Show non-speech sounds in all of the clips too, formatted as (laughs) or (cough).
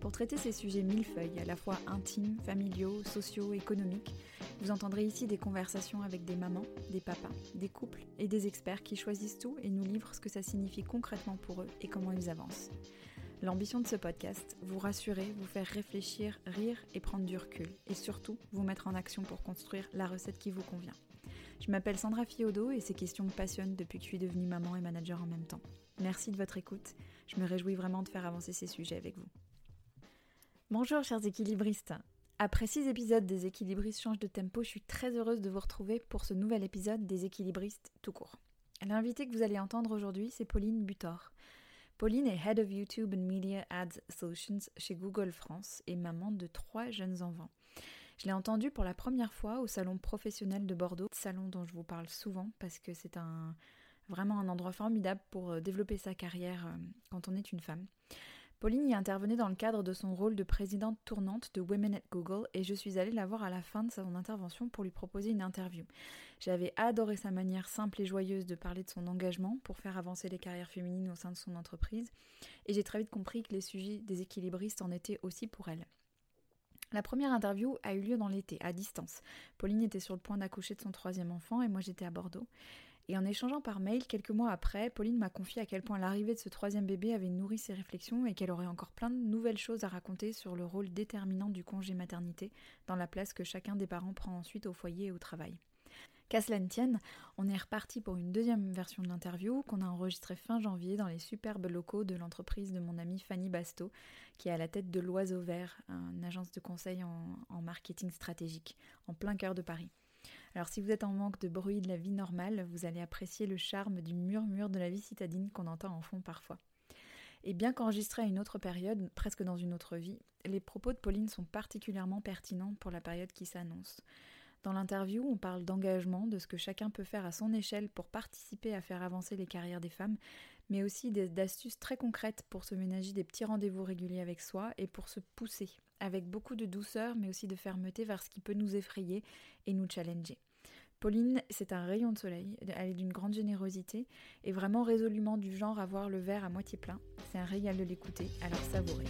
Pour traiter ces sujets millefeuilles, à la fois intimes, familiaux, sociaux, économiques, vous entendrez ici des conversations avec des mamans, des papas, des couples et des experts qui choisissent tout et nous livrent ce que ça signifie concrètement pour eux et comment ils avancent. L'ambition de ce podcast, vous rassurer, vous faire réfléchir, rire et prendre du recul, et surtout vous mettre en action pour construire la recette qui vous convient. Je m'appelle Sandra Fiodo et ces questions me passionnent depuis que je suis devenue maman et manager en même temps. Merci de votre écoute, je me réjouis vraiment de faire avancer ces sujets avec vous. Bonjour chers équilibristes. Après six épisodes des équilibristes changent de tempo, je suis très heureuse de vous retrouver pour ce nouvel épisode des équilibristes tout court. L'invité que vous allez entendre aujourd'hui, c'est Pauline Butor. Pauline est Head of YouTube and Media Ads Solutions chez Google France et maman de trois jeunes enfants. Je l'ai entendue pour la première fois au salon professionnel de Bordeaux, salon dont je vous parle souvent parce que c'est un vraiment un endroit formidable pour euh, développer sa carrière euh, quand on est une femme. Pauline y intervenait dans le cadre de son rôle de présidente tournante de Women at Google et je suis allée la voir à la fin de son intervention pour lui proposer une interview. J'avais adoré sa manière simple et joyeuse de parler de son engagement pour faire avancer les carrières féminines au sein de son entreprise et j'ai très vite compris que les sujets des équilibristes en étaient aussi pour elle. La première interview a eu lieu dans l'été, à distance. Pauline était sur le point d'accoucher de son troisième enfant et moi j'étais à Bordeaux. Et en échangeant par mail, quelques mois après, Pauline m'a confié à quel point l'arrivée de ce troisième bébé avait nourri ses réflexions et qu'elle aurait encore plein de nouvelles choses à raconter sur le rôle déterminant du congé maternité dans la place que chacun des parents prend ensuite au foyer et au travail. Qu'à cela ne tienne, on est reparti pour une deuxième version de l'interview qu'on a enregistrée fin janvier dans les superbes locaux de l'entreprise de mon amie Fanny Basto, qui est à la tête de l'Oiseau Vert, une agence de conseil en, en marketing stratégique, en plein cœur de Paris. Alors si vous êtes en manque de bruit de la vie normale, vous allez apprécier le charme du murmure de la vie citadine qu'on entend en fond parfois. Et bien qu'enregistré à une autre période, presque dans une autre vie, les propos de Pauline sont particulièrement pertinents pour la période qui s'annonce. Dans l'interview, on parle d'engagement, de ce que chacun peut faire à son échelle pour participer à faire avancer les carrières des femmes, mais aussi d'astuces très concrètes pour se ménager des petits rendez-vous réguliers avec soi et pour se pousser, avec beaucoup de douceur, mais aussi de fermeté vers ce qui peut nous effrayer et nous challenger. Pauline, c'est un rayon de soleil, elle est d'une grande générosité et vraiment résolument du genre à voir le verre à moitié plein. C'est un régal de l'écouter, alors savourez.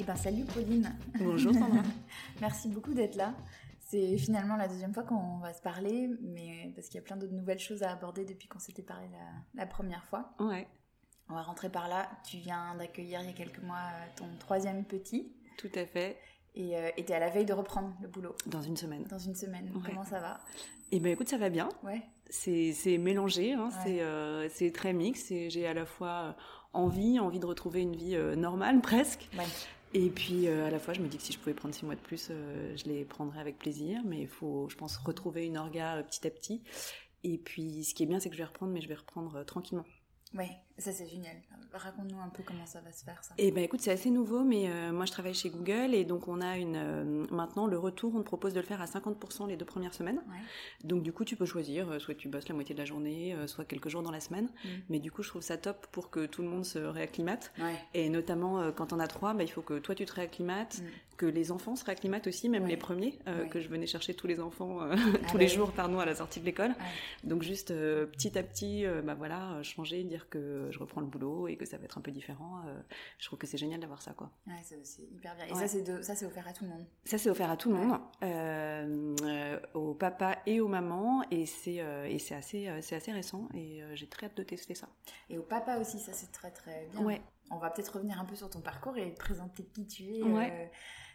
Eh ben salut Pauline Bonjour Sandra (laughs) Merci beaucoup d'être là. C'est finalement la deuxième fois qu'on va se parler, mais parce qu'il y a plein d'autres nouvelles choses à aborder depuis qu'on s'était parlé la, la, première fois. Ouais. On va rentrer par là. Tu viens d'accueillir il y a quelques mois ton troisième petit. Tout à fait. Et euh, t'es à la veille de reprendre le boulot. Dans une semaine. Dans une semaine. Ouais. Comment ça va? Eh ben écoute, ça va bien. Ouais. C'est mélangé, hein. Ouais. c'est euh, très mix. Et j'ai à la fois envie, envie de retrouver une vie euh, normale (laughs) presque. Ouais. Et puis euh, à la fois, je me dis que si je pouvais prendre six mois de plus, euh, je les prendrais avec plaisir. Mais il faut, je pense, retrouver une orga euh, petit à petit. Et puis, ce qui est bien, c'est que je vais reprendre, mais je vais reprendre euh, tranquillement. Ouais, ça c'est génial. Raconte-nous un peu comment ça va se faire ça. Eh ben écoute, c'est assez nouveau, mais euh, moi je travaille chez Google et donc on a une euh, maintenant le retour, on te propose de le faire à 50% les deux premières semaines. Ouais. Donc du coup tu peux choisir, euh, soit tu bosses la moitié de la journée, soit quelques jours dans la semaine. Mm. Mais du coup je trouve ça top pour que tout le monde se réacclimate. Ouais. Et notamment quand on a trois, bah, il faut que toi tu te réacclimates, Mm. que les enfants se réacclimatent aussi, même Ouais. les premiers, que je venais chercher tous les enfants (laughs) Ah tous bah les jours pardon à la sortie de l'école. Donc juste petit à petit, bah voilà, changer, dire que je reprends le boulot et que ça va être un peu différent. euh, je trouve que c'est génial d'avoir ça, quoi. Ouais, c'est hyper bien. Et Ouais. ça c'est de... ça c'est offert à tout le monde. Ça c'est offert à tout le monde, euh, euh, aux papas et aux mamans, et c'est et c'est assez c'est assez récent et j'ai très hâte de tester ça. Et au papa aussi, ça c'est très très bien. Ouais. On va peut-être revenir un peu sur ton parcours et te présenter qui tu es. Ouais. euh,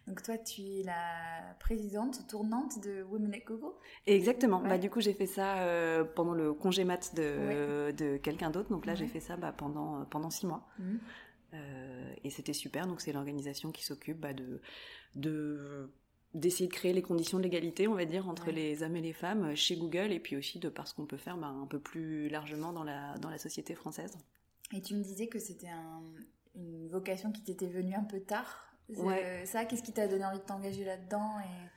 Donc toi, tu es la présidente tournante de Women at Google. Exactement. Ouais. Bah du coup j'ai fait ça euh, pendant le congé mat de de quelqu'un d'autre. Donc là j'ai fait ça bah, pendant pendant six mois. Mhm. Euh, et c'était super. Donc c'est l'organisation qui s'occupe bah, de de d'essayer de créer les conditions de l'égalité, on va dire, entre Ouais. les hommes et les femmes chez Google, et puis aussi de par ce qu'on peut faire bah, un peu plus largement dans la dans la société française. Et tu me disais que c'était un- une vocation qui t'était venue un peu tard. Ouais. Ça, qu'est-ce qui t'a donné envie de t'engager là-dedans et...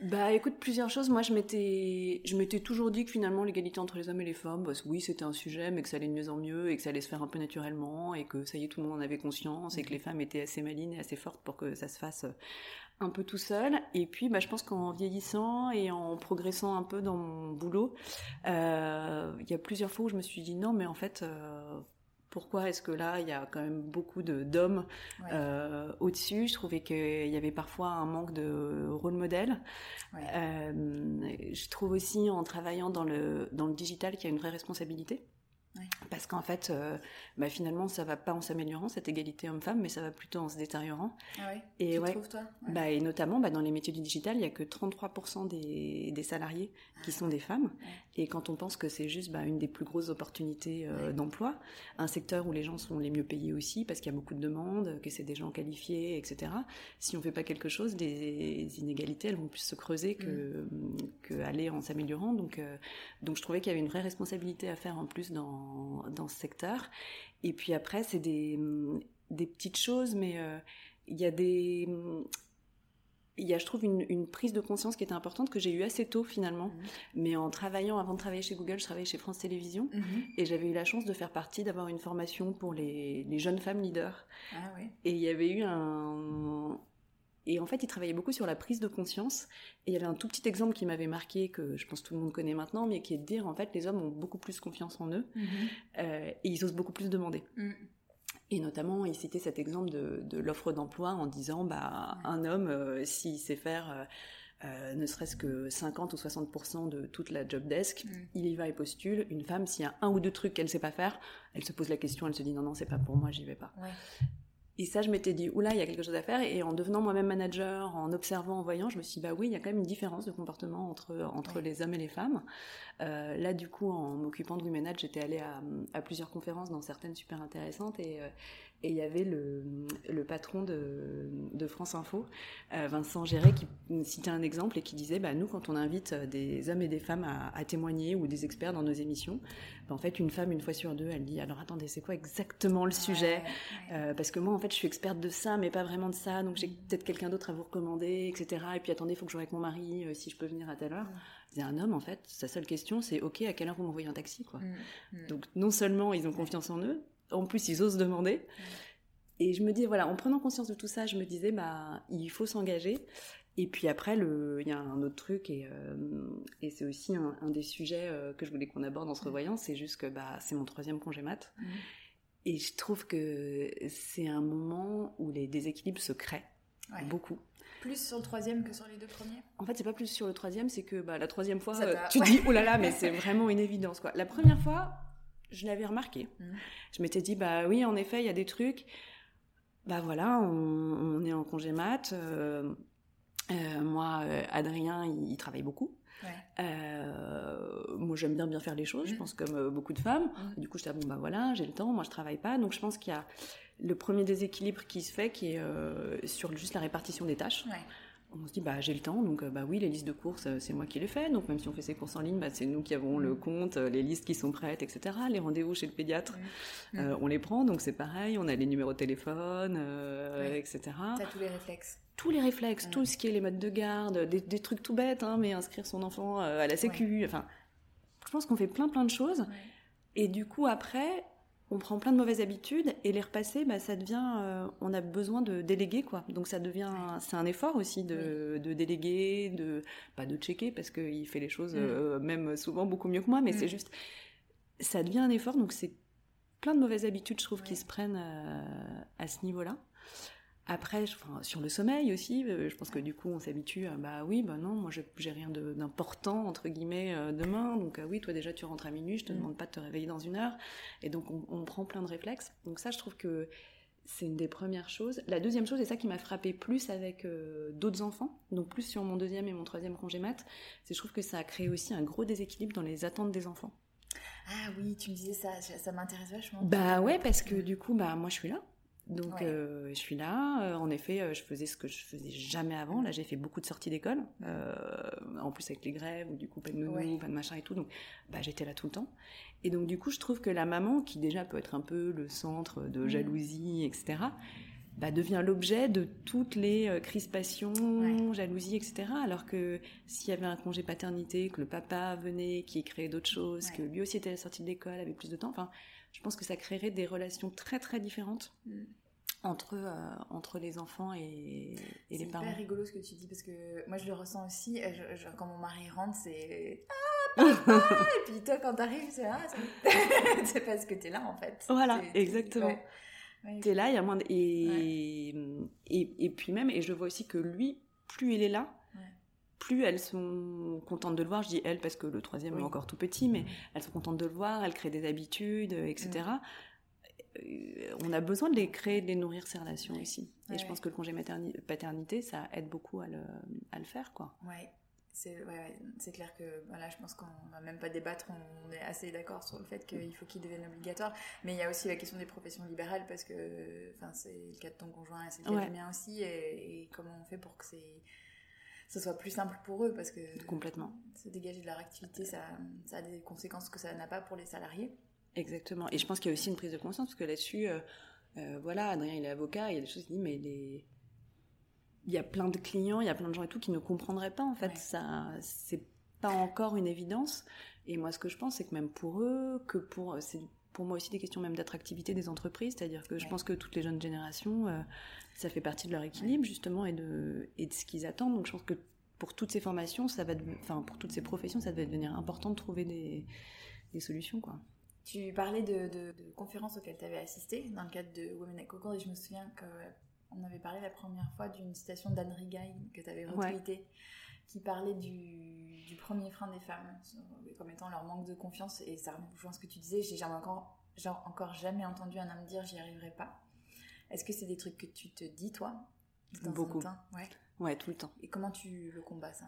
Bah écoute, plusieurs choses. Moi, je m'étais, je m'étais toujours dit que finalement l'égalité entre les hommes et les femmes, bah, oui, c'était un sujet, mais que ça allait de mieux en mieux et que ça allait se faire un peu naturellement et que ça y est, tout le monde en avait conscience et que les femmes étaient assez malines et assez fortes pour que ça se fasse euh, un peu tout seul. Et puis, bah, je pense qu'en vieillissant et en progressant un peu dans mon boulot, euh, il y a plusieurs fois où je me suis dit non, mais en fait, euh, pourquoi est-ce que là, il y a quand même beaucoup d'hommes euh, au-dessus? Je trouvais qu'il y avait parfois un manque de rôle modèle. Euh, je trouve aussi, en travaillant dans le, dans le digital, qu'il y a une vraie responsabilité. Parce qu'en fait, euh, bah, finalement, ça va pas en s'améliorant cette égalité homme-femme, mais ça va plutôt en se détériorant. Ah ouais. Et tu ouais, trouves toi bah, et notamment bah, dans les métiers du digital, il y a que 33% des, des, salariés qui sont des femmes. Et quand on pense que c'est juste bah, une des plus grosses opportunités euh, d'emploi, un secteur où les gens sont les mieux payés aussi parce qu'il y a beaucoup de demandes, que c'est des gens qualifiés, etc. Si on fait pas quelque chose, les inégalités elles vont plus se creuser que, mm. que aller en s'améliorant. Donc, euh, donc je trouvais qu'il y avait une vraie responsabilité à faire en plus dans, dans ce secteur. Et puis après, c'est des, des petites choses, mais euh, il y a des il y a, je trouve, une, une, prise de conscience qui était importante que j'ai eu assez tôt finalement. Mmh. Mais en travaillant, avant de travailler chez Google, je travaillais chez France Télévisions mmh. et j'avais eu la chance de faire partie, d'avoir une formation pour les, les, jeunes femmes leaders. Ah, oui. Et il y avait eu un. Et en fait, ils travaillaient beaucoup sur la prise de conscience. Et il y avait un tout petit exemple qui m'avait marqué, que je pense tout le monde connaît maintenant, mais qui est de dire, en fait, les hommes ont beaucoup plus confiance en eux mmh. euh, et ils osent beaucoup plus demander. Et notamment, il citait cet exemple de, de l'offre d'emploi en disant, bah, un homme, euh, s'il sait faire euh, euh, ne serait-ce que 50 ou 60% de toute la job desk, mm. il y va et postule. Une femme, s'il y a un ou deux trucs qu'elle sait pas faire, elle se pose la question, elle se dit non, non, c'est pas pour moi, j'y vais pas. Ouais. Et ça, je m'étais dit, oula, il y a quelque chose à faire. Et en devenant moi-même manager, en observant, en voyant, je me suis dit, bah oui, il y a quand même une différence de comportement entre, entre ouais. les hommes et les femmes. Euh, là, du coup, en m'occupant de Womenage, j'étais allée à, à, plusieurs conférences, dans certaines super intéressantes. Et, euh, et il y avait le, le patron de, de, France Info, euh, Vincent Géret, qui citait un exemple et qui disait bah, Nous, quand on invite des hommes et des femmes à, à témoigner ou des experts dans nos émissions, bah, en fait, une femme, une fois sur deux, elle dit Alors attendez, c'est quoi exactement le sujet? Euh, Parce que moi, en fait, je suis experte de ça, mais pas vraiment de ça, donc j'ai peut-être quelqu'un d'autre à vous recommander, etc. Et puis attendez, il faut que je joue avec mon mari euh, si je peux venir à telle heure. C'est un homme, en fait, sa seule question, c'est Ok, à quelle heure vous m'envoyez un taxi quoi? Mmh. Donc, non seulement ils ont confiance en eux, en plus, ils osent demander. Et je me dis, voilà, en prenant conscience de tout ça, je me disais, bah, il faut s'engager. Et puis après, le, il y a un autre truc, et, euh, et c'est aussi un, un, des sujets euh, que je voulais qu'on aborde en se revoyant, c'est juste que bah, c'est mon troisième congé mat. Mmh. Et je trouve que c'est un moment où les déséquilibres se créent, ouais. beaucoup. Plus sur le troisième que sur les deux premiers? En fait, c'est pas plus sur le troisième, c'est que bah, la troisième fois, euh, tu dis, oh là là, mais c'est vraiment une évidence. Quoi. La première fois, je l'avais remarqué. Mmh. Je m'étais dit, bah oui, en effet, il y a des trucs. Bah voilà, on, on est en congé mat. Euh, euh, moi, euh, Adrien, il, il travaille beaucoup. Ouais. Euh, moi, j'aime bien bien faire les choses, mmh. je pense comme beaucoup de femmes. Mmh. Du coup, je dis bon bah voilà, j'ai le temps, moi je travaille pas, donc je pense qu'il y a le premier déséquilibre qui se fait, qui est euh, sur juste la répartition des tâches. Ouais on se dit bah j'ai le temps donc bah oui les listes de courses c'est moi qui les fais. Donc même si on fait ses courses en ligne bah, c'est nous qui avons le compte les listes qui sont prêtes etc les rendez-vous chez le pédiatre mmh. euh, on les prend donc c'est pareil on a les numéros de téléphone euh, oui. etc t'as tous les réflexes. Tous les réflexes mmh. tout ce qui est les modes de garde des, des trucs tout bêtes hein, mais inscrire son enfant euh, à la sécu enfin je pense qu'on fait plein plein de choses. Et du coup après on prend plein de mauvaises habitudes et les repasser, bah, ça devient, euh, on a besoin de déléguer quoi. Donc ça devient, c'est un effort aussi de, oui. de, déléguer, de pas de checker parce qu'il fait les choses mm. euh, même souvent beaucoup mieux que moi, mais mm. c'est juste, ça devient un effort. Donc c'est plein de mauvaises habitudes, je trouve, ouais. qui se prennent euh, à ce niveau-là. Après, enfin, sur le sommeil aussi, euh, je pense que du coup, on s'habitue à bah oui, bah non, moi j'ai rien d'important entre guillemets euh, demain, donc euh, oui, toi déjà tu rentres à minuit, je te mmh. demande pas de te réveiller dans une heure, et donc on, on prend plein de réflexes. Donc ça, je trouve que c'est une des premières choses. La deuxième chose, et ça qui m'a frappé plus avec euh, d'autres enfants, donc plus sur mon deuxième et mon troisième congé mat, c'est je trouve que ça a créé aussi un gros déséquilibre dans les attentes des enfants. Ah oui, tu me disais ça, ça m'intéresse vachement. Bah ouais, parce que du coup, bah moi je suis là. Donc ouais. euh, je suis là. Euh, en effet, euh, je faisais ce que je faisais jamais avant. Là, j'ai fait beaucoup de sorties d'école, euh, en plus avec les grèves, ou du coup pas de nounou, ouais. pas de machin et tout. Donc, bah, j'étais là tout le temps. Et donc du coup, je trouve que la maman, qui déjà peut être un peu le centre de jalousie, etc., bah, devient l'objet de toutes les crispations, jalousies, etc. Alors que s'il y avait un congé paternité, que le papa venait, qui créait d'autres choses, que lui aussi était à la sortie de l'école, avec plus de temps, enfin, je pense que ça créerait des relations très très différentes. Entre, euh, entre les enfants et, et les parents. C'est hyper rigolo ce que tu dis parce que moi je le ressens aussi. quand mon mari rentre, c'est (laughs) ah, et puis toi quand t'arrives, c'est ah, (laughs) c'est parce que t'es là en fait. Voilà, exactement. T'es là, il y a moins de... et, et, et, puis même, et je vois aussi que lui, plus il est là, plus elles sont contentes de le voir. Je dis elles parce que le troisième est encore tout petit, mais elles sont contentes de le voir, elles créent des habitudes, etc. Euh, on a besoin de les créer, de les nourrir ces relations aussi. Et je pense que le congé paternité, ça aide beaucoup à le, à le faire, quoi. Ouais. C'est ouais, clair que voilà, je pense qu'on va même pas débattre, on, est assez d'accord sur le fait qu'il faut qu'il devienne obligatoire. Mais il y a aussi la question des professions libérales parce que enfin, c'est le cas de ton conjoint et c'est le cas du mien aussi. Et, comment on fait pour que c'est ce soit plus simple pour eux? Parce que complètement. se dégager de leur activité ça, ça a des conséquences que ça n'a pas pour les salariés exactement et je pense qu'il y a aussi une prise de conscience parce que là-dessus euh, euh, voilà Adrien il est avocat il y a des choses qui disent mais les il y a plein de clients, il y a plein de gens et tout qui ne comprendraient pas en fait. Ça, c'est pas encore une évidence. Et moi, ce que je pense, c'est que même pour eux, que pour, c'est pour moi aussi des questions même d'attractivité des entreprises, c'est-à-dire que je pense que toutes les jeunes générations, euh, ça fait partie de leur équilibre justement et de et de ce qu'ils attendent. Donc je pense que pour toutes ces formations, ça va, enfin pour toutes ces professions, ça devait devenir important de trouver des, des solutions quoi. Tu parlais de, de, de conférences auxquelles tu avais assisté dans le cadre de Women at Coco et je me souviens que on avait parlé la première fois d'une citation d'Anne Rigail que tu avais retweetée, qui parlait du, premier frein des femmes, comme étant leur manque de confiance. Et ça rejoint ce que tu disais, j'ai encore, genre, encore jamais entendu un homme dire j'y arriverai pas. Est-ce que c'est des trucs que tu te dis, toi Beaucoup. Ouais. ouais, tout le temps. Et comment tu le combats, ça?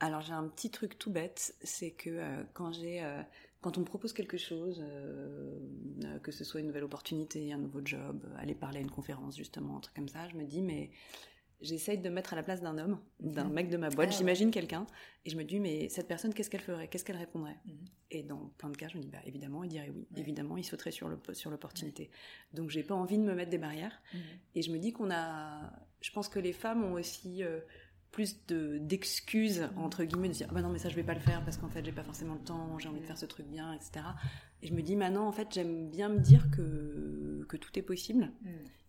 Alors j'ai un petit truc tout bête, c'est que euh, quand j'ai, euh, quand on me propose quelque chose, euh, que ce soit une nouvelle opportunité, un nouveau job, aller parler à une conférence justement, un truc comme ça, je me dis mais j'essaye de mettre à la place d'un homme, d'un mhm. mec de ma boîte, ah j'imagine quelqu'un, et je me dis mais cette personne qu'est-ce qu'elle ferait, qu'est-ce qu'elle répondrait? Mhm. Et dans plein de cas je me dis bah évidemment il dirait oui, évidemment il sauterait sur le sur l'opportunité. Donc j'ai pas envie de me mettre des barrières, mhm. et je me dis qu'on a, je pense que les femmes ont aussi plus de d'excuses entre guillemets de dire ah bah non mais ça je vais pas le faire parce qu'en fait j'ai pas forcément le temps j'ai envie de faire ce truc bien etc et je me dis maintenant en fait j'aime bien me dire que que tout est possible mm.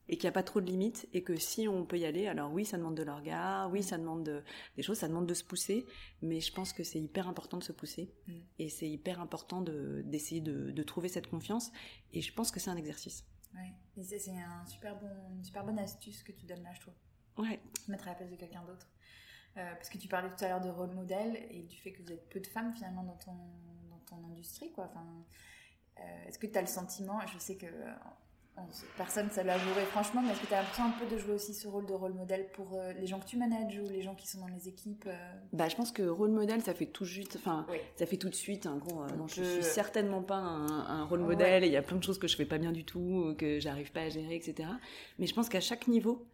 et qu'il n'y a pas trop de limites et que si on peut y aller alors oui ça demande de l'orga oui ça demande des choses ça demande de se pousser mais je pense que c'est hyper important de se pousser mm. et c'est hyper important de d'essayer de, de, trouver cette confiance et je pense que c'est un exercice ouais et c'est un super bon une super bonne astuce que tu donnes là je trouve ouais mettre à la place de quelqu'un d'autre euh, parce que tu parlais tout à l'heure de rôle modèle et du fait que vous êtes peu de femmes finalement dans ton, dans ton industrie. Quoi. Enfin, euh, est-ce que tu as le sentiment, je sais que personne ne l'a joué franchement, mais est-ce que tu as l'impression un peu de jouer aussi ce rôle de rôle modèle pour euh, les gens que tu manages ou les gens qui sont dans les équipes Bah, je pense que rôle modèle, ça fait tout de suite, enfin, ça fait tout de suite un gros. je, suis certainement pas un, rôle modèle et il y a plein de choses que je fais pas bien du tout, que j'arrive pas à gérer, etc. Mais je pense qu'à chaque niveau,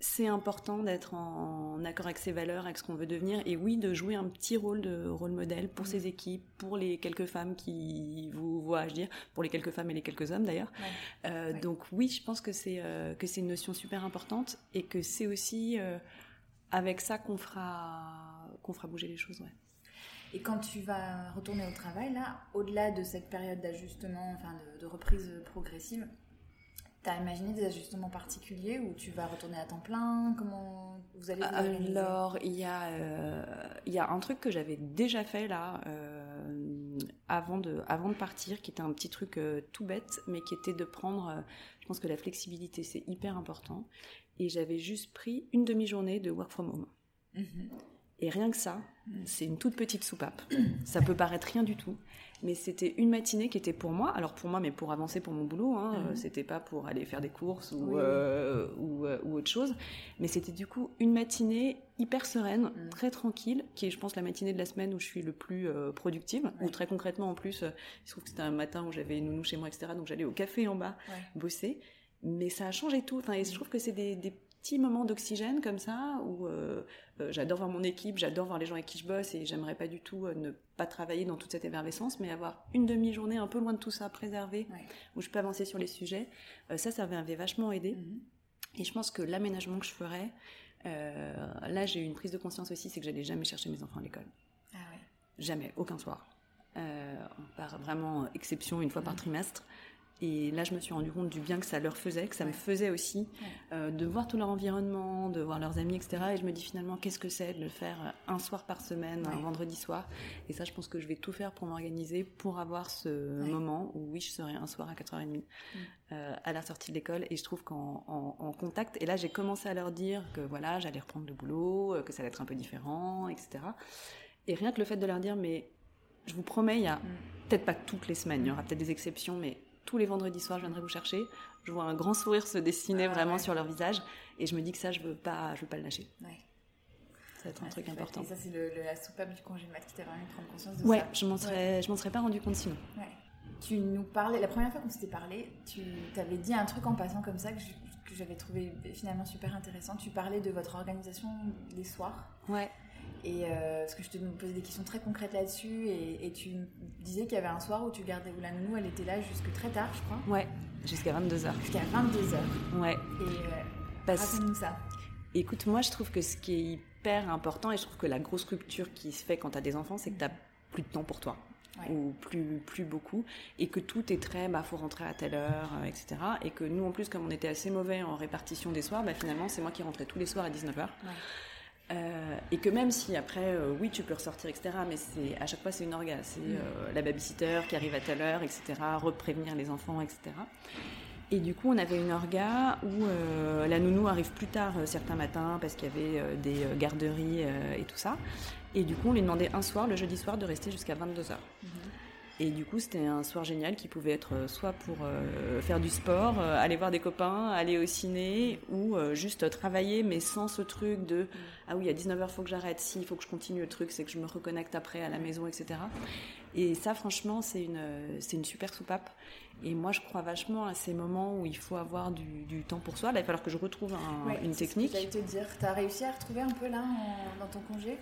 c'est important d'être en, accord avec ses valeurs, avec ce qu'on veut devenir, et oui, de jouer un petit rôle de rôle modèle pour ses équipes, pour les quelques femmes qui vous voient agir, pour les quelques femmes et les quelques hommes d'ailleurs. Euh, donc oui, je pense que c'est euh, que c'est une notion super importante et que c'est aussi euh, avec ça qu'on fera qu'on fera bouger les choses. Ouais. Et quand tu vas retourner au travail, là, au-delà de cette période d'ajustement, enfin de reprise progressive, T'as imaginé des ajustements particuliers où tu vas retourner à temps plein? Comment vous allez vous Alors, il y, a, euh, il y a un truc que j'avais déjà fait là, euh, avant, de, avant de partir, qui était un petit truc euh, tout bête, mais qui était de prendre. je pense que la flexibilité, c'est hyper important. Et j'avais juste pris une demi-journée de work from home. Mhm. Et rien que ça. C'est une toute petite soupape. ça peut paraître rien du tout, mais c'était une matinée qui était pour moi. Alors pour moi, mais pour avancer pour mon boulot. Hein, mhm. C'était pas pour aller faire des courses ou, euh, euh, ou, autre chose. Mais c'était du coup une matinée hyper sereine, mhm. très tranquille, qui est, je pense, la matinée de la semaine où je suis le plus euh, productive. Ou très concrètement, en plus, il se trouve que c'était un matin où j'avais une nounou chez moi, etc. Donc j'allais au café en bas bosser. Mais ça a changé tout. Enfin, et je mhm. trouve que c'est des, des petits moments d'oxygène comme ça où euh, euh, j'adore voir mon équipe, j'adore voir les gens avec qui je bosse et j'aimerais pas du tout euh, ne pas travailler dans toute cette effervescence, mais avoir une demi-journée un peu loin de tout ça, préservée, où je peux avancer sur les sujets. ça, ça m'avait vachement aidé. Et je pense que l'aménagement que je ferais, là j'ai eu une prise de conscience aussi, c'est que j'allais jamais chercher mes enfants à l'école. Ah ouais. Jamais, aucun soir. par vraiment exception une fois par mmh. trimestre. Et là, je me suis rendu compte du bien que ça leur faisait, que ça me faisait aussi, euh, de voir tout leur environnement, de voir leurs amis, etc. Et je me dis finalement, qu'est-ce que c'est de le faire un soir par semaine, un vendredi soir? Et ça, je pense que je vais tout faire pour m'organiser, pour avoir ce moment où, oui, je serai un soir à 4h30 mm. euh, à la sortie de l'école. Et je trouve qu'en en, contact, et là, j'ai commencé à leur dire que voilà, j'allais reprendre le boulot, euh, que ça allait être un peu différent, etc. Et rien que le fait de leur dire, mais je vous promets, il y a mm. peut-être pas toutes les semaines, il y aura peut-être des exceptions, mais tous les vendredis soirs, je viendrai vous chercher. Je vois un grand sourire se dessiner ah, vraiment sur leur visage. Et je me dis que ça, je veux pas, je veux pas le lâcher. Ouais. Ça va être un truc important. Et ça, c'est la soupape du congé mat qui t'a vraiment prendre conscience de ouais, ça. je m'en serais, je m'en serais pas rendu compte sinon. Ouais. Tu nous parlais, la première fois qu'on s'était parlé, tu t'avais dit un truc en passant comme ça que j'avais trouvé finalement super intéressant. Tu parlais de votre organisation des soirs. Ouais. Et euh, parce que je te posais des questions très concrètes là-dessus, et, tu disais qu'il y avait un soir où tu gardais où la nounou, elle était là jusque très tard, je crois. Ouais, jusqu'à 22h. Jusqu'à 22h. Ouais. Et euh, nous ça. Écoute, moi je trouve que ce qui est hyper important, et je trouve que la grosse rupture qui se fait quand tu as des enfants, c'est que tu plus de temps pour toi. ou plus plus beaucoup et que tout est très bah faut rentrer à telle heure euh, etc et que nous en plus comme on était assez mauvais en répartition des soirs bah finalement c'est moi qui rentrais tous les soirs à 19h euh, et que même si après, euh, oui, tu peux ressortir, etc., mais c'est à chaque fois c'est une orga, c'est mm. euh, la babysitter qui arrive à telle heure, etc., reprévenir les enfants, etc. Et du coup, on avait une orga où la nounou arrive plus tard certains matins parce qu'il y avait des garderies et tout ça. Et du coup, on lui demandait un soir, le jeudi soir, de rester jusqu'à 22h. Et du coup, c'était un soir génial qui pouvait être euh, soit pour euh, faire du sport, euh, aller voir des copains, aller au ciné, ou juste travailler, mais sans ce truc de ah oui, à 19h, il faut que j'arrête, si, il faut que je continue le truc, c'est que je me reconnecte après à la maison, etc. Et ça, franchement, c'est une, c'est une super soupape. Et moi, je crois vachement à ces moments où il faut avoir du, temps pour soi. Là, il va falloir que je retrouve une technique. Que te dire. Tu as réussi à retrouver un peu là dans ton congé?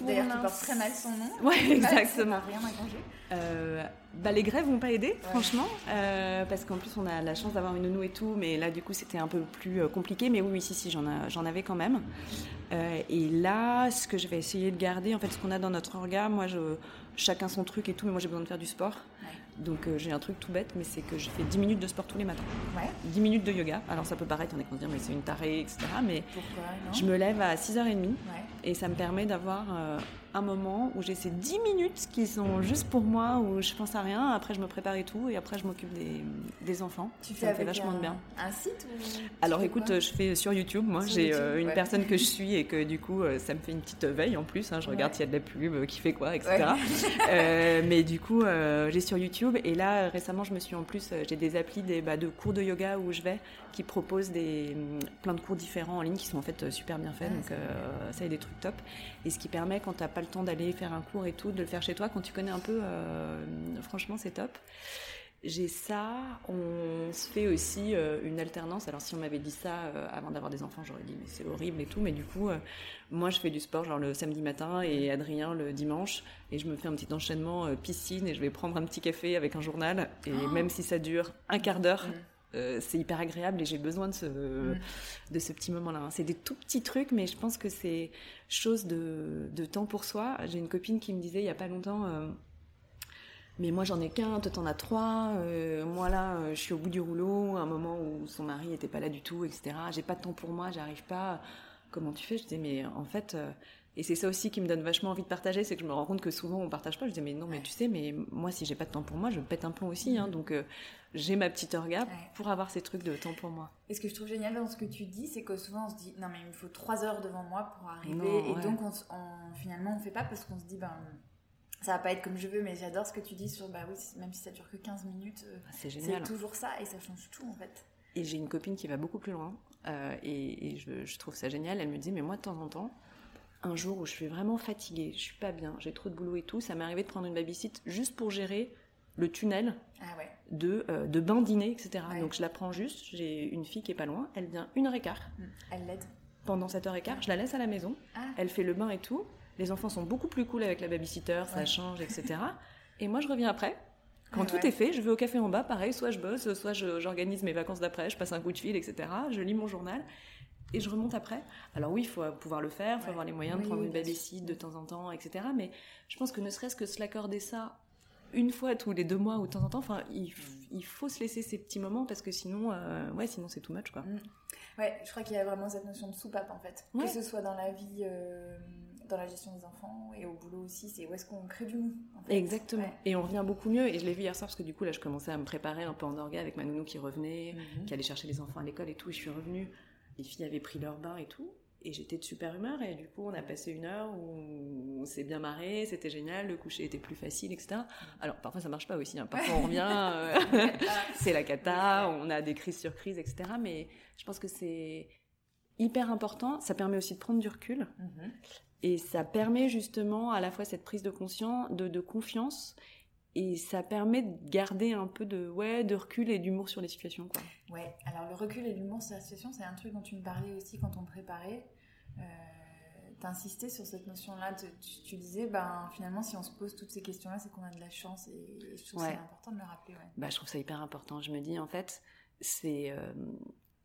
D'ailleurs, tu portes très mal son nom. Ouais, (laughs) exactement. rien à congé. Euh, bah, les grèves vont pas aider, franchement, euh, parce qu'en plus on a la chance d'avoir une nounou et tout, mais là du coup c'était un peu plus euh, compliqué. Mais oui, oui, si, si, j'en avais quand même. et là, ce que je vais essayer de garder, en fait, ce qu'on a dans notre orga, moi, je, chacun son truc et tout, mais moi j'ai besoin de faire du sport. Donc j'ai un truc tout bête, mais c'est que je fais 10 minutes de sport tous les matins. Ouais. 10 minutes de yoga. Alors ça peut paraître, on est qu'on dire, mais c'est une tarée, etc. Mais Pourquoi, je me lève à 6h30 et ça me permet d'avoir un moment où j'ai ces 10 minutes qui sont juste pour moi, où je pense à rien, après je me prépare et tout, et après je m'occupe des, des, enfants. Tu fais avec vachement un, de bien. Un site Alors écoute, je fais sur YouTube, moi j'ai euh, une personne que je (laughs) suis et que du coup euh, ça me fait une petite veille en plus, hein, je regarde s'il y a de la pub, euh, qui fait quoi, etc. (laughs) mais du coup j'ai sur YouTube, et là récemment je me suis en plus, j'ai des applis des, bah, de cours de yoga où je vais, qui proposent des, plein de cours différents en ligne qui sont en fait super bien faits, donc ça y a des trucs top. Et ce qui permet quand t'as pas le temps d'aller faire un cours et tout, de le faire chez toi quand tu connais un peu. Euh, franchement, c'est top. J'ai ça. On se fait aussi euh, une alternance. Alors si on m'avait dit ça euh, avant d'avoir des enfants, j'aurais dit mais c'est horrible et tout. Mais du coup, moi je fais du sport genre le samedi matin et Adrien le dimanche. Et je me fais un petit enchaînement piscine et je vais prendre un petit café avec un journal. Et oh. même si ça dure un quart d'heure. Mm. Euh, c'est hyper agréable et j'ai besoin de ce, mm. de ce petit moment-là. C'est des tout petits trucs, mais je pense que c'est chose de, de, temps pour soi. J'ai une copine qui me disait il y a pas longtemps, euh, mais moi j'en ai qu'un, toi t'en as trois. Euh, moi là, je suis au bout du rouleau, un moment où son mari était pas là du tout, etc. J'ai pas de temps pour moi, j'arrive pas. Comment tu fais? Je disais mais en fait et c'est ça aussi qui me donne vachement envie de partager, c'est que je me rends compte que souvent on partage pas. Je dis mais non, mais tu sais, mais moi si j'ai pas de temps pour moi, je pète un plomb aussi. Hein, donc euh, j'ai ma petite orga pour avoir ces trucs de temps pour moi. Et ce que je trouve génial dans ce que tu dis, c'est que souvent on se dit non mais il me faut trois heures devant moi pour arriver, et donc on, finalement on fait pas parce qu'on se dit ben ça va pas être comme je veux, mais j'adore ce que tu dis sur bah oui, même si ça dure que 15 minutes, euh, ah, c'est génial. C'est toujours ça et ça change tout en fait. Et j'ai une copine qui va beaucoup plus loin euh, et, je, je, trouve ça génial. Elle me dit mais moi de temps en temps un jour où je suis vraiment fatiguée, je suis pas bien, j'ai trop de boulot et tout, ça m'est arrivé de prendre une babysit juste pour gérer le tunnel ah de, euh, de bain dîner, etc. Donc je la prends juste, j'ai une fille qui est pas loin, elle vient une heure et quart. Hmm. Elle l'aide Pendant cette heure et quart, je la laisse à la maison, ah. elle fait le bain et tout. Les enfants sont beaucoup plus cool avec la babysitter, ça change, etc. et moi je reviens après, Quand tout est fait, je vais au café en bas, pareil, soit je bosse, soit j'organise mes vacances d'après, je passe un coup de fil, etc. Je lis mon journal et je remonte après. Alors oui, il faut pouvoir le faire, il faut avoir les moyens de prendre une babysitte de temps en temps, etc. Mais je pense que ne serait-ce que se l'accorder ça une fois tous les deux mois ou de temps en temps, enfin, il, faut se laisser ces petits moments parce que sinon, euh, ouais, sinon c'est too much, quoi. Mm. Ouais, je crois qu'il y a vraiment cette notion de soupape en fait. Que ce soit dans la vie, euh, dans la gestion des enfants et au boulot aussi, c'est où est-ce qu'on crée du mou. Exactement. Et on revient beaucoup mieux. Et je l'ai vu hier soir parce que du coup, là, je commençais à me préparer un peu en orga avec ma nounou qui revenait, mhm. qui allait chercher les enfants à l'école et tout. Et je suis revenue les filles avaient pris leur bain et tout. Et j'étais de super humeur et du coup on a passé une heure où on s'est bien marré, c'était génial, le coucher était plus facile, etc. Alors parfois ça marche pas aussi, hein. (laughs) parfois on revient, euh, c'est la cata, on a des crises sur crises, etc. Mais je pense que c'est hyper important, ça permet aussi de prendre du recul mm-hmm. et ça permet justement à la fois cette prise de conscience, de, de confiance et ça permet de garder un peu de ouais de recul et d'humour sur les situations quoi. Ouais, alors le recul et l'humour sur la situation, c'est un truc dont tu me parlais aussi quand on préparait. Euh, T'insistais sur cette notion-là. Tu, disais, ben finalement, si on se pose toutes ces questions-là, c'est qu'on a de la chance. Et, je trouve ouais. c'est important de le rappeler. Ouais. Bah, je trouve ça hyper important. Je me dis, en fait, c'est euh,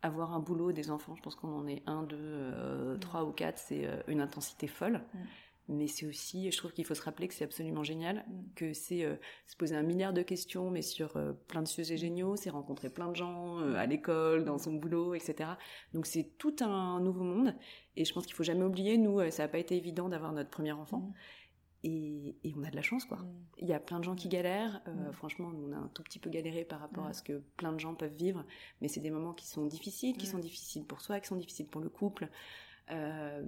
avoir un boulot, des enfants. Je pense qu'on en est un, deux, euh, trois ou quatre. C'est euh, une intensité folle. Mm mais c'est aussi, je trouve qu'il faut se rappeler que c'est absolument génial, que c'est euh, se poser un milliard de questions, mais sur euh, plein de sujets géniaux, c'est rencontrer plein de gens euh, à l'école, dans son boulot, etc. Donc c'est tout un nouveau monde, et je pense qu'il faut jamais oublier, nous, ça n'a pas été évident d'avoir notre premier enfant. Mm. Et, et, on a de la chance, quoi. Mm. Il y a plein de gens qui galèrent. Franchement, on a un tout petit peu galéré par rapport à ce que plein de gens peuvent vivre, mais c'est des moments qui sont difficiles, qui sont difficiles pour soi, qui sont difficiles pour le couple. Euh,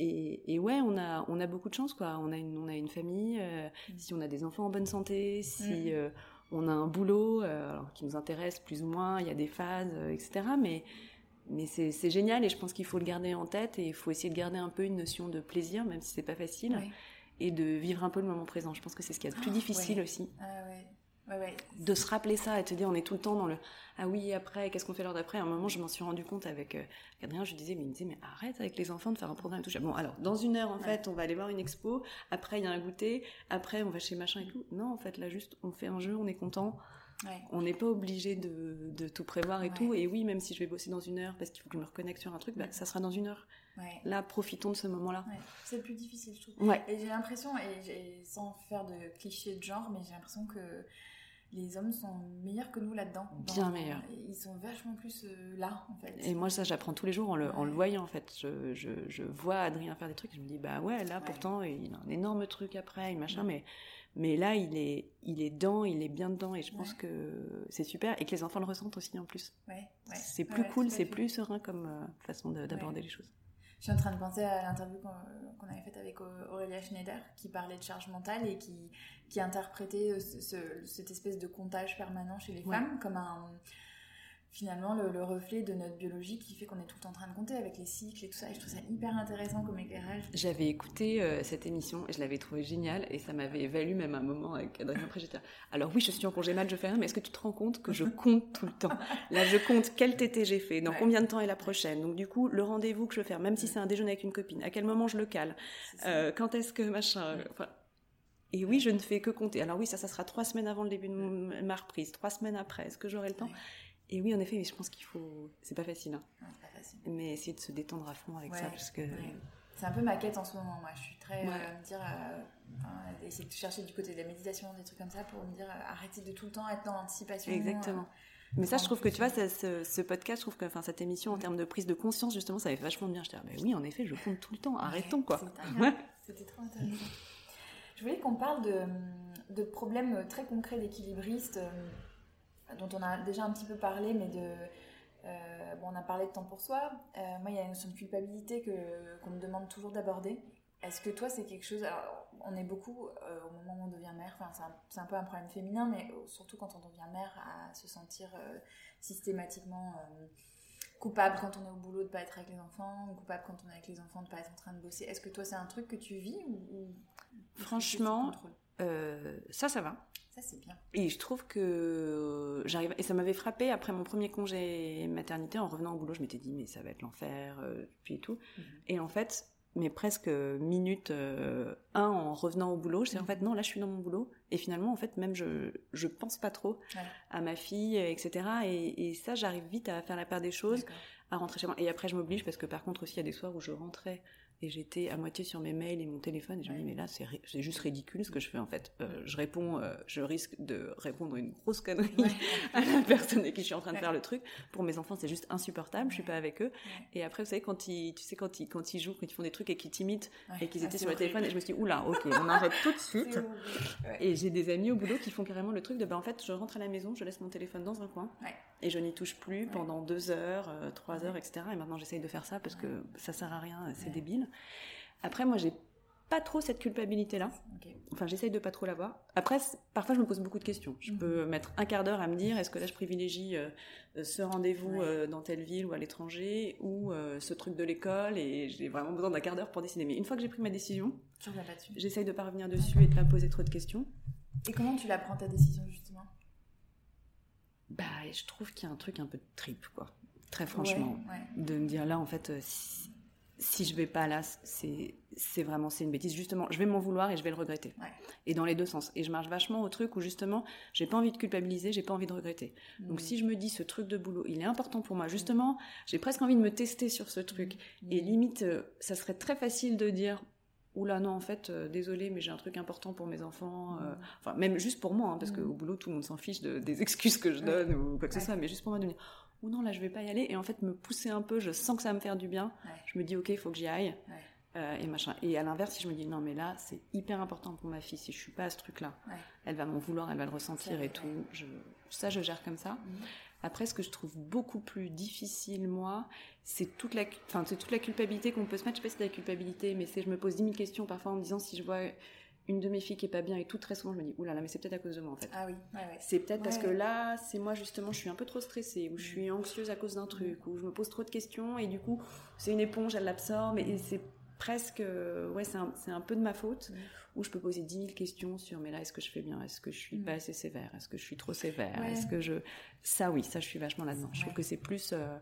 et, ouais, on a, on a beaucoup de chance, quoi. On a une, on a une famille, euh, mm. si on a des enfants en bonne santé, si mm. euh, on a un boulot euh, qui nous intéresse plus ou moins, il y a des phases, etc. Mais, mais c'est génial et je pense qu'il faut le garder en tête et il faut essayer de garder un peu une notion de plaisir, même si c'est pas facile, et de vivre un peu le moment présent. Je pense que c'est ce qui est le plus ah, difficile aussi. Ah, ouais de se rappeler ça et te dire on est tout le temps dans le ah oui après qu'est-ce qu'on fait l'heure d'après? À un moment je m'en suis rendu compte avec euh, Adrien je lui disais mais il me disait mais arrête avec les enfants de faire un programme et tout bon alors dans une heure en fait on va aller voir une expo. Après il y a un goûter. Après on va chez machin et tout non en fait là juste on fait un jeu on est content. On n'est pas obligé de, tout prévoir et tout. Et oui même si je vais bosser dans une heure parce qu'il faut que je me reconnecte sur un truc bah, ça sera dans une heure. Là, profitons de ce moment-là. C'est le plus difficile, je trouve. Et j'ai l'impression, et, sans faire de clichés de genre, mais j'ai l'impression que les hommes sont meilleurs que nous là-dedans. Bien meilleurs. Ils sont vachement plus euh, là, en fait. Et moi, ça, j'apprends tous les jours en le, en le voyant, en fait. Je, je, je, vois Adrien faire des trucs, je me dis, bah ouais, là, pourtant, il a un énorme truc après, une machin, mais, mais là, il est, il est dedans, il est bien dedans, et je pense que c'est super, et que les enfants le ressentent aussi, en plus. C'est plus cool, c'est plus serein comme euh, façon d'aborder les choses. Je suis en train de penser à l'interview qu'on avait faite avec Aurélia Schneider, qui parlait de charge mentale et qui, qui interprétait euh, ce, cette espèce de comptage permanent chez les femmes comme un finalement le, reflet de notre biologie qui fait qu'on est tout le temps en train de compter avec les cycles et tout ça. Et je trouve ça hyper intéressant comme éclairage. J'avais écouté euh, cette émission et je l'avais trouvé géniale et ça m'avait valu même un moment avec Adrien après alors oui je suis en congé mat je fais rien mais est-ce que tu te rends compte que je compte tout le temps? Là je compte quel tété j'ai fait dans combien de temps est la prochaine? Donc du coup le rendez-vous que je veux faire même si c'est un déjeuner avec une copine à quel moment je le cale? Euh, quand est-ce que machin et oui, je ne fais que compter. Alors oui, ça, ça sera trois semaines avant le début de ma reprise, trois semaines après. Est-ce que j'aurai le temps? Et oui, en effet, mais je pense qu'il faut. C'est pas facile. Hein. pas facile. Mais essayer de se détendre à fond avec ça, parce que. C'est un peu ma quête en ce moment. Moi, je suis très euh, me dire, euh, essayer de chercher du côté de la méditation, des trucs comme ça, pour me dire, euh, arrêter de tout le temps être dans l'anticipation. Exactement. mais ça, je trouve que tu vois, ça, ce, podcast, je trouve que, enfin, cette émission en mm. termes de prise de conscience, justement, ça avait vachement bien. Je disais, bah oui, en effet, je compte tout le temps. Arrêtons, quoi. (laughs) C'était trop intéressant. Je voulais qu'on parle de, de, problèmes très concrets d'équilibristes dont on a déjà un petit peu parlé, mais de. Euh, bon, on a parlé de temps pour soi. Euh, moi, il y a une notion de culpabilité que, qu'on me demande toujours d'aborder. Est-ce que toi, c'est quelque chose. Alors, on est beaucoup, euh, au moment où on devient mère, enfin, c'est un, peu un problème féminin, mais surtout quand on devient mère, à se sentir systématiquement coupable quand on est au boulot de ne pas être avec les enfants, ou coupable quand on est avec les enfants de ne pas être en train de bosser. Est-ce que toi, c'est un truc que tu vis ou, Franchement, ça, ça va c'est bien. Et je trouve que euh, j'arrive et ça m'avait frappé après mon premier congé maternité en revenant au boulot, je m'étais dit mais ça va être l'enfer, euh, puis tout. Mhm. Et en fait, mais presque minute euh, un en revenant au boulot. Je dis en fait non, là je suis dans mon boulot et finalement en fait même je je pense pas trop à ma fille, etc. Et, et ça j'arrive vite à faire la part des choses, à rentrer chez moi. Et après je m'oblige parce que par contre aussi il y a des soirs où je rentrais et j'étais à moitié sur mes mails et mon téléphone et je me dis mais là c'est juste ridicule ce que je fais en fait. Euh, je réponds euh, je risque de répondre une grosse connerie (laughs) à la personne avec qui je suis en train de faire le truc. Pour mes enfants c'est juste insupportable je suis pas avec eux. Et après vous savez quand ils tu sais quand ils quand ils jouent quand ils font des trucs et qu'ils t'imitent et qu'ils étaient sur le téléphone et je me suis dit oula ok on arrête tout de (laughs) suite. et j'ai des amis au boulot qui font carrément le truc de bah en fait je rentre à la maison je laisse mon téléphone dans un coin et je n'y touche plus pendant deux heures euh, trois heures etc et maintenant j'essaye de faire ça parce que ça sert à rien c'est débile après, moi, j'ai pas trop cette culpabilité-là. Enfin, j'essaye de pas trop l'avoir. Après, parfois, je me pose beaucoup de questions. Je mhm. peux mettre un quart d'heure à me dire est-ce que là, je privilégie euh, ce rendez-vous euh, dans telle ville ou à l'étranger ou euh, ce truc de l'école et j'ai vraiment besoin d'un quart d'heure pour décider. Mais une fois que j'ai pris ma décision, j'essaye de pas revenir dessus et de pas poser trop de questions. Et comment tu la prends ta décision justement? Bah, je trouve qu'il y a un truc un peu de trip, quoi. Très franchement, de me dire là, en fait, si je vais pas là, c'est c'est vraiment c'est une bêtise. Justement, je vais m'en vouloir et je vais le regretter. Et dans les deux sens. Et je marche vachement au truc où justement, j'ai pas envie de culpabiliser, j'ai pas envie de regretter. Donc mm. si je me dis ce truc de boulot, il est important pour moi. Justement, j'ai presque envie de me tester sur ce truc. Mm. Et limite, euh, ça serait très facile de dire Oula, non, en fait, euh, désolé, mais j'ai un truc important pour mes enfants. Euh, enfin, même juste pour moi, hein, parce qu'au boulot, tout le monde s'en fiche de, des excuses que je donne ou quoi que ce soit, mais juste pour moi de dire ou non là je vais pas y aller et en fait me pousser un peu je sens que ça va me faire du bien. Je me dis ok il faut que j'y aille. Euh, et machin. Et à l'inverse si je me dis non mais là c'est hyper important pour ma fille si je suis pas à ce truc là elle va m'en vouloir elle va le ressentir et tout. Je, ça je gère comme ça. Mhm. Après ce que je trouve beaucoup plus difficile moi c'est toute la enfin c'est toute la culpabilité qu'on peut se mettre. Je sais pas si c'est la culpabilité mais c'est je me pose dix mille questions parfois en me disant si je vois une de mes filles qui est pas bien et tout très souvent je me dis oulala mais c'est peut-être à cause de moi en fait. Ah oui c'est peut-être parce que là c'est moi justement je suis un peu trop stressée ou je suis anxieuse à cause d'un truc ou je me pose trop de questions et du coup c'est une éponge elle l'absorbe et, c'est presque ouais c'est un, un, peu de ma faute où je peux poser dix mille questions sur mais là est-ce que je fais bien? Est-ce que je suis pas assez sévère? Est-ce que je suis trop sévère? Est-ce que je ça oui ça je suis vachement là-dedans. Je trouve que c'est plus euh,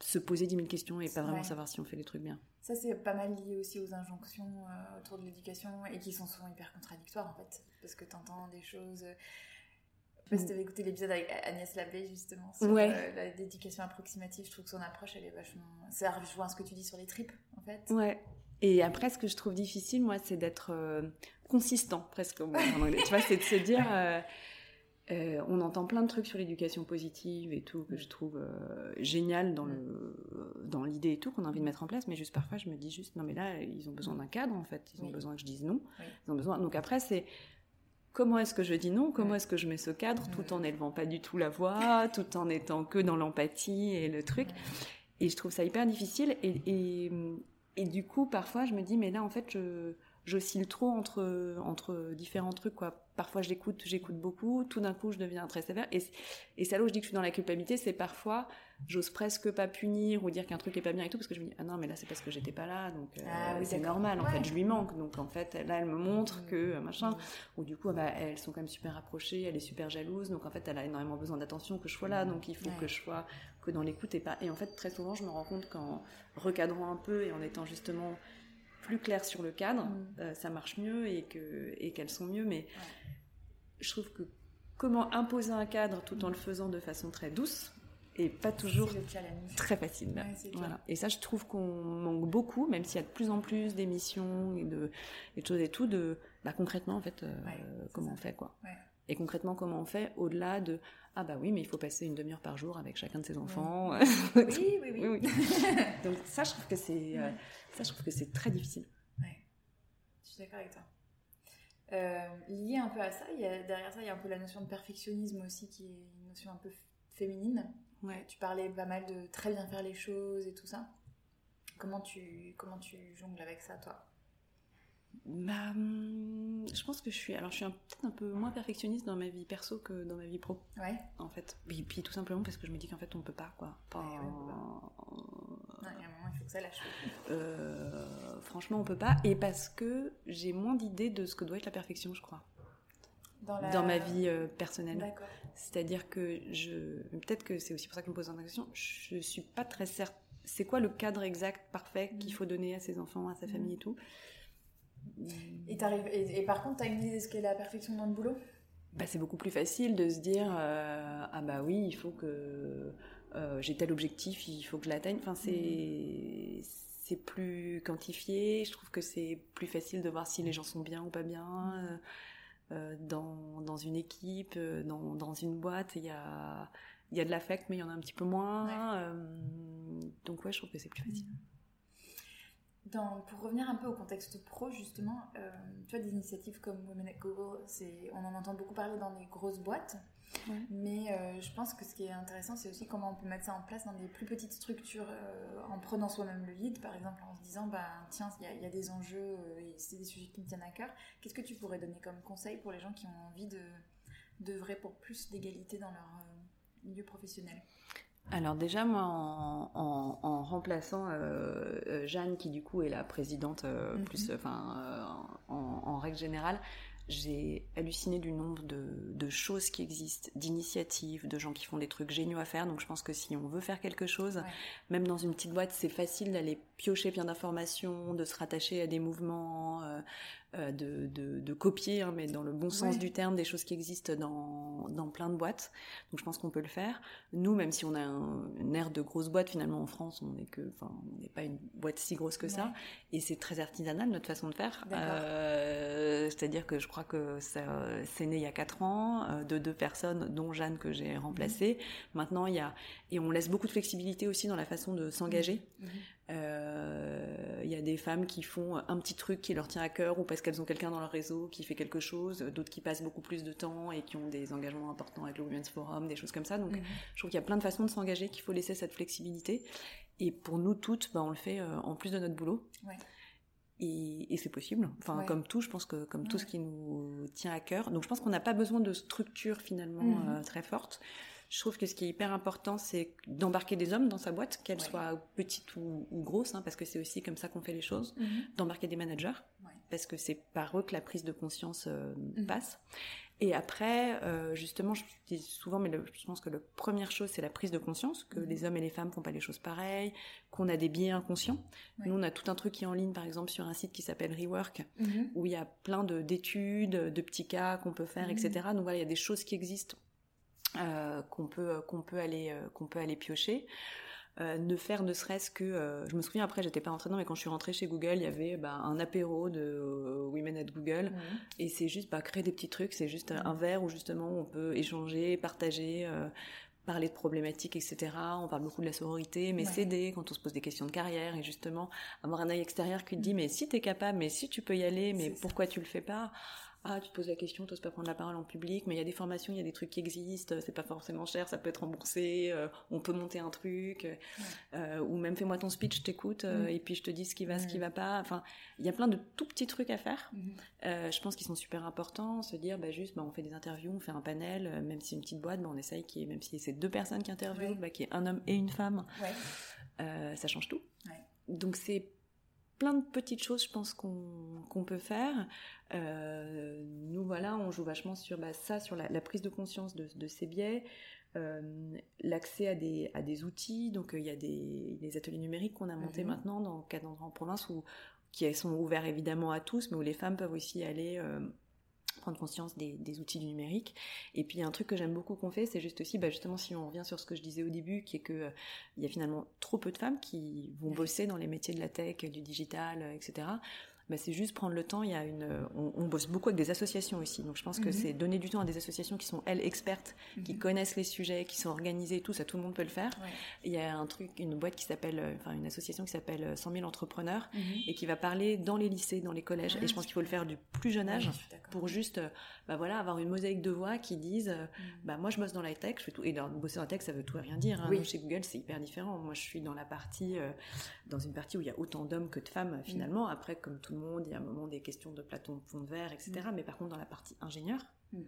se poser dix mille questions et pas vraiment savoir si on fait les trucs bien. Ça, c'est pas mal lié aussi aux injonctions euh, autour de l'éducation et qui sont souvent hyper contradictoires en fait. Parce que tu entends des choses. Euh, je sais pas si mm. tu avais écouté l'épisode avec Agnès Labbé justement sur euh, l'éducation approximative. Je trouve que son approche, elle est vachement. Ça rejoint ce que tu dis sur les tripes en fait. Ouais. Et après, ce que je trouve difficile, moi, c'est d'être consistant presque en anglais. (laughs) tu vois, c'est de se dire. Euh, on entend plein de trucs sur l'éducation positive et tout que je trouve euh, génial dans le dans l'idée et tout qu'on a envie de mettre en place mais juste parfois je me dis juste non mais là ils ont besoin d'un cadre en fait ils ont besoin que je dise non ils ont besoin donc après c'est comment est-ce que je dis non comment est-ce que je mets ce cadre tout en n'élevant pas du tout la voix (laughs) tout en étant que dans l'empathie et le truc. Et je trouve ça hyper difficile et, et, et du coup parfois je me dis mais là en fait je j'oscille trop entre entre différents trucs quoi. Parfois je l'écoute, j'écoute beaucoup, tout d'un coup je deviens très sévère. Et, et c'est là où je dis que je suis dans la culpabilité, c'est parfois j'ose presque pas punir ou dire qu'un truc est pas bien et tout, parce que je me dis, ah non, mais là c'est parce que j'étais pas là, donc euh, ah c'est normal, en fait, je lui manque. Donc en fait, là elle me montre mm. que euh, machin, mm. ou du coup, bah, elles sont quand même super rapprochées, elle est super jalouse, donc en fait, elle a énormément besoin d'attention que je sois là, mm. donc il faut que je sois que dans l'écoute et pas. Et en fait, très souvent, je me rends compte qu'en recadrant un peu et en étant justement plus clair sur le cadre, euh, ça marche mieux et que et qu'elles sont mieux. Mais je trouve que comment imposer un cadre tout en le faisant de façon très douce et pas toujours très facile. voilà. Et ça, je trouve qu'on manque beaucoup, même s'il y a de plus en plus d'émissions et de, choses et tout, de bah, concrètement, en fait, euh, comment on fait, quoi. Et concrètement, comment on fait au-delà de ah bah oui, mais il faut passer une demi-heure par jour avec chacun de ses enfants. (laughs) oui, oui, oui. (laughs) Donc ça, je trouve que c'est euh, ça, je trouve que c'est très difficile. Je suis d'accord avec toi. Euh, lié un peu à ça, il y a, derrière ça, il y a un peu la notion de perfectionnisme aussi, qui est une notion un peu féminine. Ouais. Tu parlais pas mal de très bien faire les choses et tout ça. Comment tu, comment tu jongles avec ça, toi? Bah, hum, je pense que je suis. Alors, je suis peut-être un peu moins perfectionniste dans ma vie perso que dans ma vie pro. Ouais. En fait. Et puis, tout simplement parce que je me dis qu'en fait, on peut pas, quoi. Enfin, il y a un moment, il faut que ça lâche. Euh, franchement, on peut pas. Et parce que j'ai moins d'idées de ce que doit être la perfection, je crois. Dans, ma vie euh, personnelle. C'est-à-dire que je. Peut-être que c'est aussi pour ça que je me pose la question. Je suis pas très certaine c'est quoi le cadre exact, parfait qu'il faut donner à ses enfants, à sa famille et tout? Et, et, et par contre, tu as une idée de ce qu'est la perfection dans le boulot? Bah, c'est beaucoup plus facile de se dire ah bah oui il faut que j'ai tel objectif il faut que je l'atteigne enfin c'est c'est plus quantifié. Je trouve que c'est plus facile de voir si les gens sont bien ou pas bien. Euh, euh, dans, dans, une équipe, euh, dans, dans, une boîte, il y a, y a de l'affect, mais il y en a un petit peu moins. donc ouais, je trouve que c'est plus facile. Dans, pour revenir un peu au contexte pro, justement, tu vois, des initiatives comme Women at Google, on en entend beaucoup parler dans les grosses boîtes. Mais euh, je pense que ce qui est intéressant, c'est aussi comment on peut mettre ça en place dans des plus petites structures euh, en prenant soi-même le lead, par exemple en se disant, bah, tiens, il y, a des enjeux euh, et c'est des sujets qui me tiennent à cœur. Qu'est-ce que tu pourrais donner comme conseil pour les gens qui ont envie de d'œuvrer pour plus d'égalité dans leur milieu professionnel? Alors déjà moi en, remplaçant Jeanne qui du coup est la présidente mm-hmm. plus enfin en, règle générale j'ai halluciné du nombre de, choses qui existent, d'initiatives, de gens qui font des trucs géniaux à faire. Donc je pense que si on veut faire quelque chose, même dans une petite boîte, c'est facile d'aller piocher plein d'informations, de se rattacher à des mouvements, euh, de, de, de, copier, hein, mais dans le bon sens du terme, des choses qui existent dans, dans plein de boîtes. Donc je pense qu'on peut le faire. Nous, même si on a un, une aire de grosse boîte, finalement en France, on n'est que, enfin, on n'est pas une boîte si grosse que ça, et c'est très artisanal notre façon de faire. Euh, C'est-à-dire que je crois que ça, c'est né il y a quatre ans euh, de deux personnes, dont Jeanne que j'ai remplacée. Mmh. Maintenant, il y a et on laisse beaucoup de flexibilité aussi dans la façon de s'engager. Mmh. Euh, il y a des femmes qui font un petit truc qui leur tient à cœur ou parce qu'elles ont quelqu'un dans leur réseau qui fait quelque chose, d'autres qui passent beaucoup plus de temps et qui ont des engagements importants avec le Women's Forum, des choses comme ça. Donc mhm. je trouve qu'il y a plein de façons de s'engager, qu'il faut laisser cette flexibilité. Et pour nous toutes, bah, on le fait euh, en plus de notre boulot. Ouais. Et, et c'est possible. Enfin, comme tout, je pense que comme tout ce qui nous tient à cœur. Donc, je pense qu'on n'a pas besoin de structure finalement mhm. euh, très forte. Je trouve que ce qui est hyper important, c'est d'embarquer des hommes dans sa boîte, qu'elles soient petites ou, ou grosses, hein, parce que c'est aussi comme ça qu'on fait les choses. Mhm. D'embarquer des managers, parce que c'est par eux que la prise de conscience euh, mhm. passe. Et après, euh, justement, je dis souvent, mais je pense que la première chose, c'est la prise de conscience, que mhm. les hommes et les femmes font pas les choses pareilles, qu'on a des biais inconscients. Nous, on a tout un truc qui est en ligne, par exemple, sur un site qui s'appelle Rework, où il y a plein d'études, de, petits cas qu'on peut faire, etc. Donc voilà, il y a des choses qui existent qu'on peut qu'on peut aller euh, qu'on peut aller piocher. Euh, ne faire ne serait-ce que je me souviens après j'étais pas rentrée dedans mais quand je suis rentrée chez Google il y avait bah, un apéro de Women at Google. Et c'est juste bah, créer des petits trucs c'est juste un verre où justement on peut échanger partager parler de problématiques etc on parle beaucoup de la sororité mais s'aider quand on se pose des questions de carrière et justement avoir un œil extérieur qui te dit mm. mais si t'es capable mais si tu peux y aller mais pourquoi tu le fais pas? Ah tu te poses la question, tu n'oses pas prendre la parole en public, mais il y a des formations, il y a des trucs qui existent, c'est pas forcément cher, ça peut être remboursé, euh, on peut monter un truc, euh, ou même fais-moi ton speech, je t'écoute, euh, mm. et puis je te dis ce qui va, ce qui va pas. Enfin, il y a plein de tout petits trucs à faire. Mm-hmm. je pense qu'ils sont super importants, se dire bah juste, bah, on fait des interviews, on fait un panel, même si c'est une petite boîte, bah, on essaye ait, même si c'est deux personnes qui interviewent, bah, qu'il y ait un homme et une femme. ça change tout. Donc c'est plein de petites choses, je pense, qu'on peut faire. Euh, nous, voilà, on joue vachement sur bah, ça, sur la, prise de conscience de, ces biais, euh, l'accès à des, à des outils. Donc, euh, il y a des, ateliers numériques qu'on a montés mhm. maintenant dans endroits en province où, qui sont ouverts évidemment à tous, mais où les femmes peuvent aussi aller prendre conscience des, outils du numérique. Et puis un truc que j'aime beaucoup qu'on fait, c'est juste aussi, bah justement, si on revient sur ce que je disais au début, qui est que euh, il y a finalement trop peu de femmes qui vont bosser dans les métiers de la tech, du digital, etc bah, c'est juste prendre le temps. Il y a une, on, bosse beaucoup avec des associations aussi, donc je pense que mhm. c'est donner du temps à des associations qui sont elles expertes, qui mhm. connaissent les sujets, qui sont organisées, tout ça, tout le monde peut le faire. Il y a un truc, une boîte qui s'appelle, euh, enfin une association qui s'appelle 100 000 entrepreneurs mhm. et qui va parler dans les lycées, dans les collèges. et je pense qu'il faut le faire du plus jeune âge pour juste, euh, bah voilà, avoir une mosaïque de voix qui disent, euh, bah moi je bosse dans la tech, je fais tout. Et dans, bosser dans la tech, ça veut tout et rien dire. Hein. Chez Google, c'est hyper différent. Moi, je suis dans la partie, dans une partie où il y a autant d'hommes que de femmes finalement. Après, comme tout le monde, il y a un moment des questions de platon fond de verre, etc. Mm. Mais par contre, dans la partie ingénieur, mm.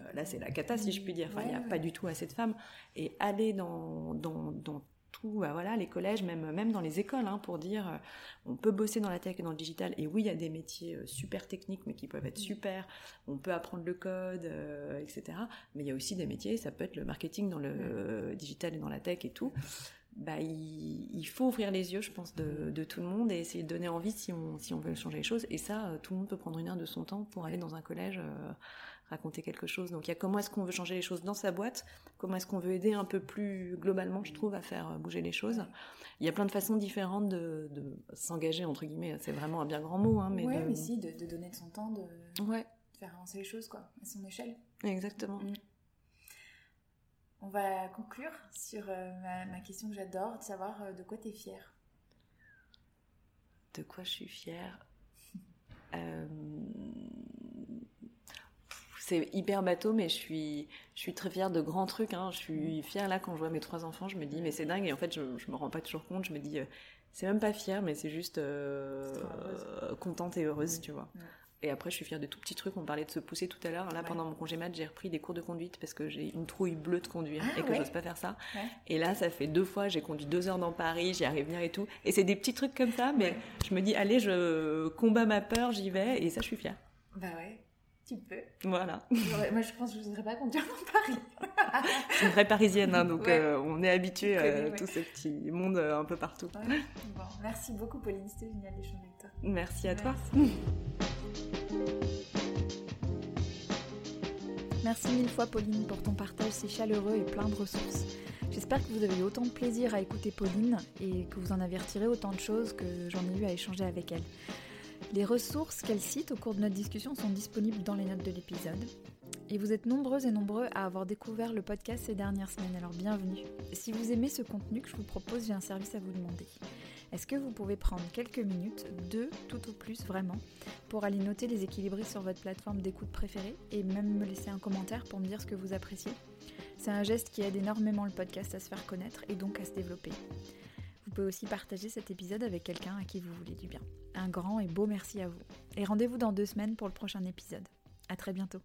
euh, là, c'est la cata, si je puis dire. Enfin, il n'y a pas du tout assez de femmes. Et aller dans, dans, dans tout, bah, voilà, les collèges, même, même dans les écoles, hein, pour dire, euh, on peut bosser dans la tech et dans le digital. Et oui, il y a des métiers euh, super techniques, mais qui peuvent être mm. super. On peut apprendre le code, etc. Mais il y a aussi des métiers, ça peut être le marketing dans le digital et dans la tech et tout bah, il, faut ouvrir les yeux, je pense, de, tout le monde et essayer de donner envie si on, si on veut changer les choses. Et ça, tout le monde peut prendre une heure de son temps pour aller dans un collège raconter quelque chose. Donc il y a comment est-ce qu'on veut changer les choses dans sa boîte, comment est-ce qu'on veut aider un peu plus globalement, je trouve, à faire bouger les choses. Il y a plein de façons différentes de, s'engager, entre guillemets, c'est vraiment un bien grand mot. Hein, mais, mais si, de, donner de son temps, de, faire avancer les choses quoi, à son échelle. Exactement. Mm. On va conclure sur euh, ma, question que j'adore, de savoir euh, de quoi tu es fière. De quoi je suis fière (laughs) euh, c'est hyper bateau, mais je suis, je suis très fière de grands trucs. Hein. Je suis fière là quand je vois mes trois enfants, je me dis mais c'est dingue et en fait je, je me rends pas toujours compte. Je me dis c'est même pas fière, mais c'est juste contente et heureuse, tu vois. Et après, je suis fière de tout petits trucs. On parlait de se pousser tout à l'heure. Là, pendant mon congé mat, j'ai repris des cours de conduite parce que j'ai une trouille bleue de conduire ah et que je j'ose pas faire ça. Et là, ça fait deux fois, j'ai conduit deux heures dans Paris, j'y arrive bien et tout. Et c'est des petits trucs comme ça, mais je me dis, allez, je combats ma peur, j'y vais. Et ça, je suis fière. Bah ouais. Tu peux. Voilà. Moi, je pense que je ne voudrais pas conduire dans Paris. (laughs) je suis une vraie parisienne, hein, donc euh, on est habitué à tout ce petit monde euh, un peu partout. Bon, merci beaucoup, Pauline. C'était génial d'échanger avec toi. Merci à toi. Merci mille fois Pauline pour ton partage si chaleureux et plein de ressources. J'espère que vous avez eu autant de plaisir à écouter Pauline et que vous en avez autant de choses que j'en ai eu à échanger avec elle. Les ressources qu'elle cite au cours de notre discussion sont disponibles dans les notes de l'épisode. Et vous êtes nombreuses et nombreux à avoir découvert le podcast ces dernières semaines, alors bienvenue. Si vous aimez ce contenu que je vous propose, j'ai un service à vous demander. Est-ce que vous pouvez prendre quelques minutes, deux tout au plus vraiment, pour aller noter les équilibristes sur votre plateforme d'écoute préférée et même me laisser un commentaire pour me dire ce que vous appréciez? C'est un geste qui aide énormément le podcast à se faire connaître et donc à se développer. Vous pouvez aussi partager cet épisode avec quelqu'un à qui vous voulez du bien. Un grand et beau merci à vous. Et rendez-vous dans deux semaines pour le prochain épisode. À très bientôt.